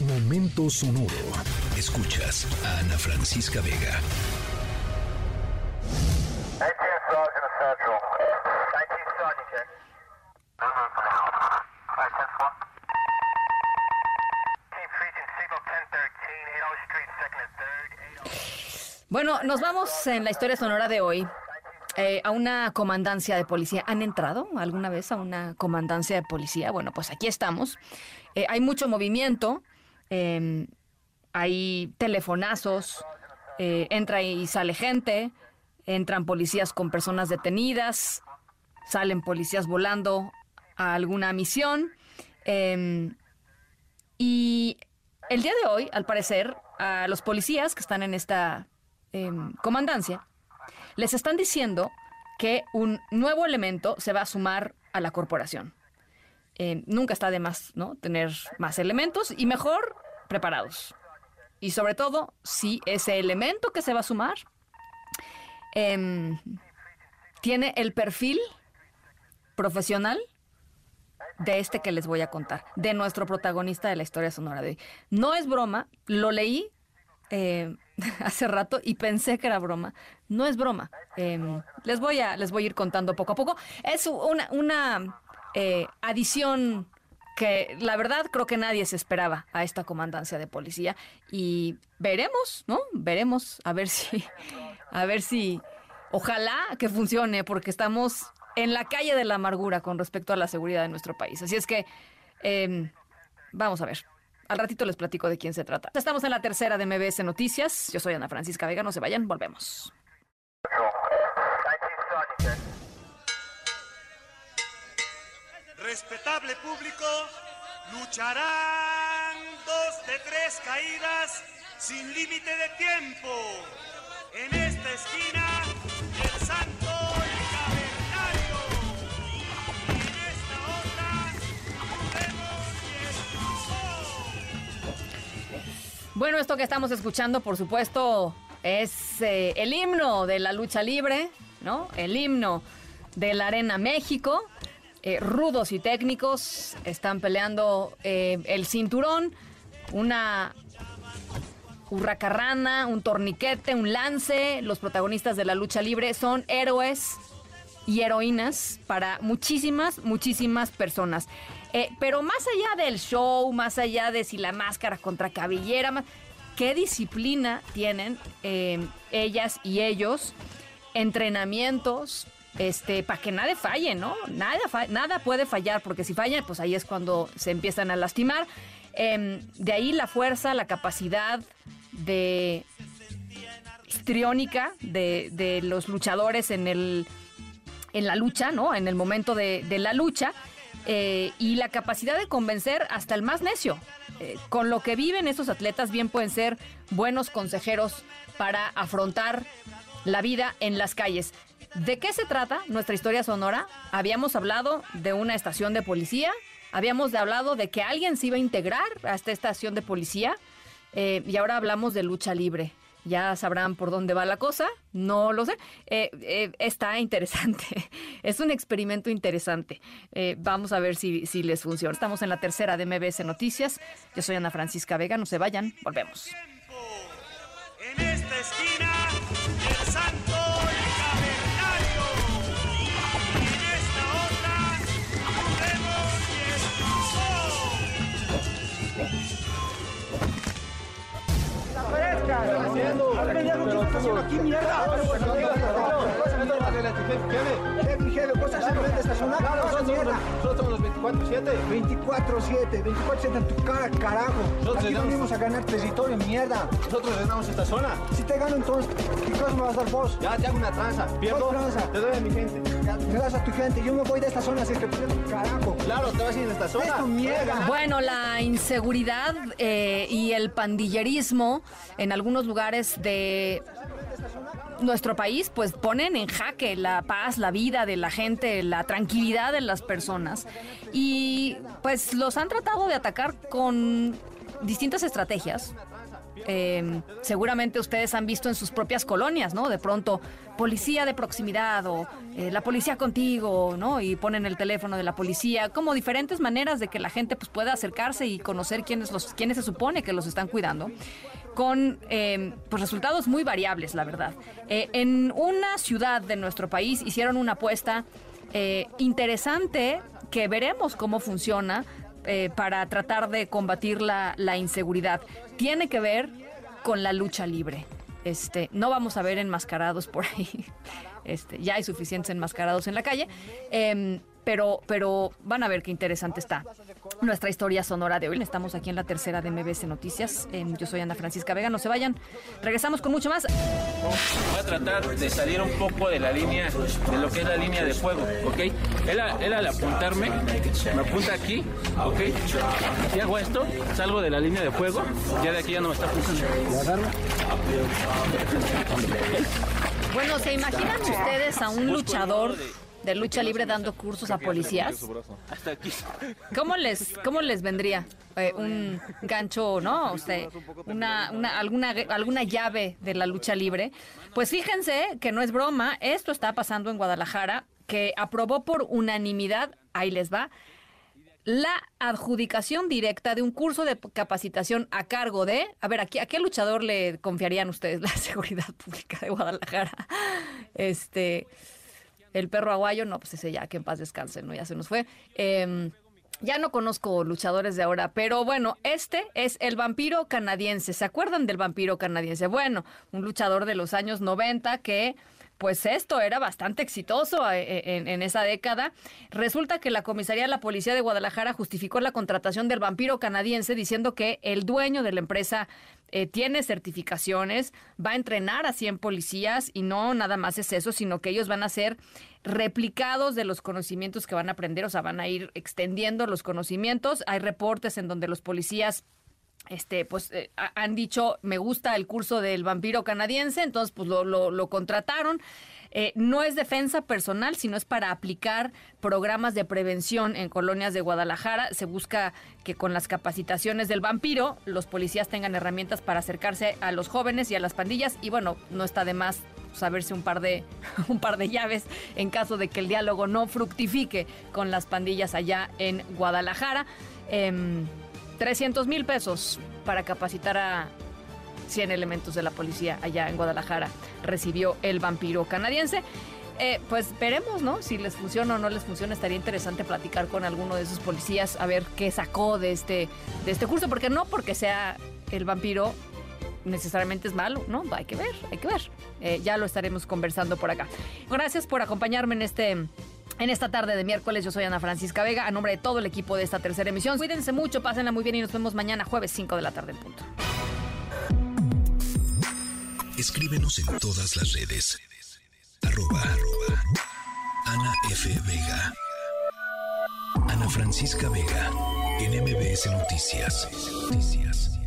Momento sonoro. Escuchas a Ana Francisca Vega. Bueno, nos vamos en la historia sonora de hoy eh, a una comandancia de policía. ¿Han entrado alguna vez a una comandancia de policía? Bueno, pues aquí estamos. Eh, hay mucho movimiento, em, hay telefonazos, eh, entra y sale gente, entran policías con personas detenidas, salen policías volando a alguna misión. Em, y el día de hoy, al parecer, a los policías que están en esta Em, comandancia, les están diciendo que un nuevo elemento se va a sumar a la corporación. Em, nunca está de más, ¿no? Tener más elementos y mejor preparados. Y sobre todo, si ese elemento que se va a sumar em, tiene el perfil profesional de este que les voy a contar, de nuestro protagonista de la historia sonora de hoy. No es broma, lo leí eh, hace rato y pensé que era broma. No es broma. Em, les, voy a, les voy a ir contando poco a poco. Es una eh, adición que la verdad creo que nadie se esperaba a esta comandancia de policía y veremos, ¿no? Veremos a ver si, a ver si, ojalá que funcione porque estamos en la calle de la amargura con respecto a la seguridad de nuestro país. Así es que, em, vamos a ver. Al ratito les platico de quién se trata. Estamos en la tercera de MBS Noticias. Yo soy Ana Francisca Vega. No se vayan, volvemos. Respetable público, lucharán dos de tres caídas sin límite de tiempo. En esta esquina, el santo Bueno, esto que estamos escuchando, por supuesto, es eh, el himno de la lucha libre, ¿no? El himno de la Arena México. Eh, rudos y técnicos están peleando eh, el cinturón, una hurracarrana, un torniquete, un lance. Los protagonistas de la lucha libre son héroes y heroínas para muchísimas, muchísimas personas. Eh, pero más allá del show, más allá de si la máscara contra cabellera, ¿qué disciplina tienen ellas y ellos? Entrenamientos, este, para que nada falle, ¿no? Nada, nada puede fallar, porque si falla, pues ahí es cuando se empiezan a lastimar. Em, de ahí la fuerza, la capacidad de histriónica de, los luchadores en el en la lucha, ¿no? En el momento de la lucha. Eh, y la capacidad de convencer hasta el más necio. Eh, con lo que viven estos atletas, bien pueden ser buenos consejeros para afrontar la vida en las calles. ¿De qué se trata nuestra historia sonora? Habíamos hablado de una estación de policía, habíamos hablado de que alguien se iba a integrar a esta estación de policía eh, y ahora hablamos de lucha libre ya sabrán por dónde va la cosa, no lo sé. Eh, eh, está interesante, es un experimento interesante. Vamos a ver si, si les funciona. Estamos en la tercera de MBS Noticias. Yo soy Ana Francisca Vega, no se vayan, volvemos. En esta esquina, aquí, mierda? Jefe, jefe, ¿vos esta zona? Nosotros somos los 24-7. 24-7, 24-7 en tu cara, carajo. Aquí venimos a ganar territorio, mierda. Nosotros ganamos esta zona. Si te gano entonces, ¿qué cosa me vas a dar vos? Ya te hago una tranza. Pierdo, te doy a mi gente. Me das a tu gente, yo me voy de esta zona, así que pierdo, carajo. Claro, te vas a ir de esta zona. Esto, mierda. Bueno, la inseguridad eh, y el pandillerismo en algunos lugares de nuestro país pues ponen en jaque la paz, la vida de la gente, la tranquilidad de las personas y pues los han tratado de atacar con distintas estrategias eh, seguramente ustedes han visto en sus propias colonias, ¿no? De pronto, policía de proximidad o eh, la policía contigo, ¿no? Y ponen el teléfono de la policía, como diferentes maneras de que la gente pues, pueda acercarse y conocer quiénes, los, quiénes se supone que los están cuidando con eh, pues resultados muy variables, la verdad. en una ciudad de nuestro país hicieron una apuesta interesante que veremos cómo funciona eh, para tratar de combatir la, la, inseguridad. Tiene que ver con la lucha libre. Este, no vamos a ver enmascarados por ahí. Este, ya hay suficientes enmascarados en la calle. Eh, pero, pero van a ver qué interesante está nuestra historia sonora de hoy. Estamos aquí en la tercera de MBS Noticias. Yo soy Ana Francisca Vega, no se vayan. Regresamos con mucho más. Voy a tratar de salir un poco de la línea, de lo que es la línea de fuego, ¿ok? Él, él al apuntarme, me apunta aquí, ¿ok? Si hago esto, salgo de la línea de fuego, ya de aquí ya no me está apuntando. Bueno, ¿se imaginan ustedes a un luchador de lucha libre dando cursos a policías. ¿Cómo les, cómo les vendría eh, un gancho, no? O sea, una, una, alguna, alguna llave de la lucha libre. Pues fíjense que no es broma, esto está pasando en Guadalajara, que aprobó por unanimidad, ahí les va, la adjudicación directa de un curso de capacitación a cargo de, a ver, ¿a qué, a qué luchador le confiarían ustedes la seguridad pública de Guadalajara? Este, el perro aguayo, no, pues ese ya, que en paz descanse, ¿no? Ya se nos fue. Em, ya no conozco luchadores de ahora, pero bueno, este es el vampiro canadiense. ¿Se acuerdan del vampiro canadiense? Bueno, un luchador de los años 90 que pues esto era bastante exitoso eh, eh, en, esa década. Resulta que la comisaría de la Policía de Guadalajara justificó la contratación del vampiro canadiense diciendo que el dueño de la empresa eh, tiene certificaciones, va a entrenar a 100 policías y no nada más es eso, sino que ellos van a ser replicados de los conocimientos que van a aprender, o sea, van a ir extendiendo los conocimientos. Hay reportes en donde los policías este, pues eh, han dicho, me gusta el curso del vampiro canadiense, entonces pues lo, lo, contrataron. Eh, no es defensa personal, sino es para aplicar programas de prevención en colonias de Guadalajara. Se busca que con las capacitaciones del vampiro los policías tengan herramientas para acercarse a los jóvenes y a las pandillas. Y bueno, no está de más saberse un par de un par de llaves en caso de que el diálogo no fructifique con las pandillas allá en Guadalajara. Em, 300 mil pesos para capacitar a 100 elementos de la policía allá en Guadalajara. Recibió el vampiro canadiense. Eh, pues veremos, ¿no? Si les funciona o no les funciona, estaría interesante platicar con alguno de esos policías a ver qué sacó de este, de este curso, porque no porque sea el vampiro necesariamente es malo, ¿no? Hay que ver, hay que ver. Eh, ya lo estaremos conversando por acá. Gracias por acompañarme en este en esta tarde de miércoles, yo soy Ana Francisca Vega, a nombre de todo el equipo de esta tercera emisión. Cuídense mucho, pásenla muy bien y nos vemos mañana jueves 5 de la tarde en punto. Escríbenos en todas las redes. Arroba, Ana F. Vega. Ana Francisca Vega, en MBS Noticias. Noticias.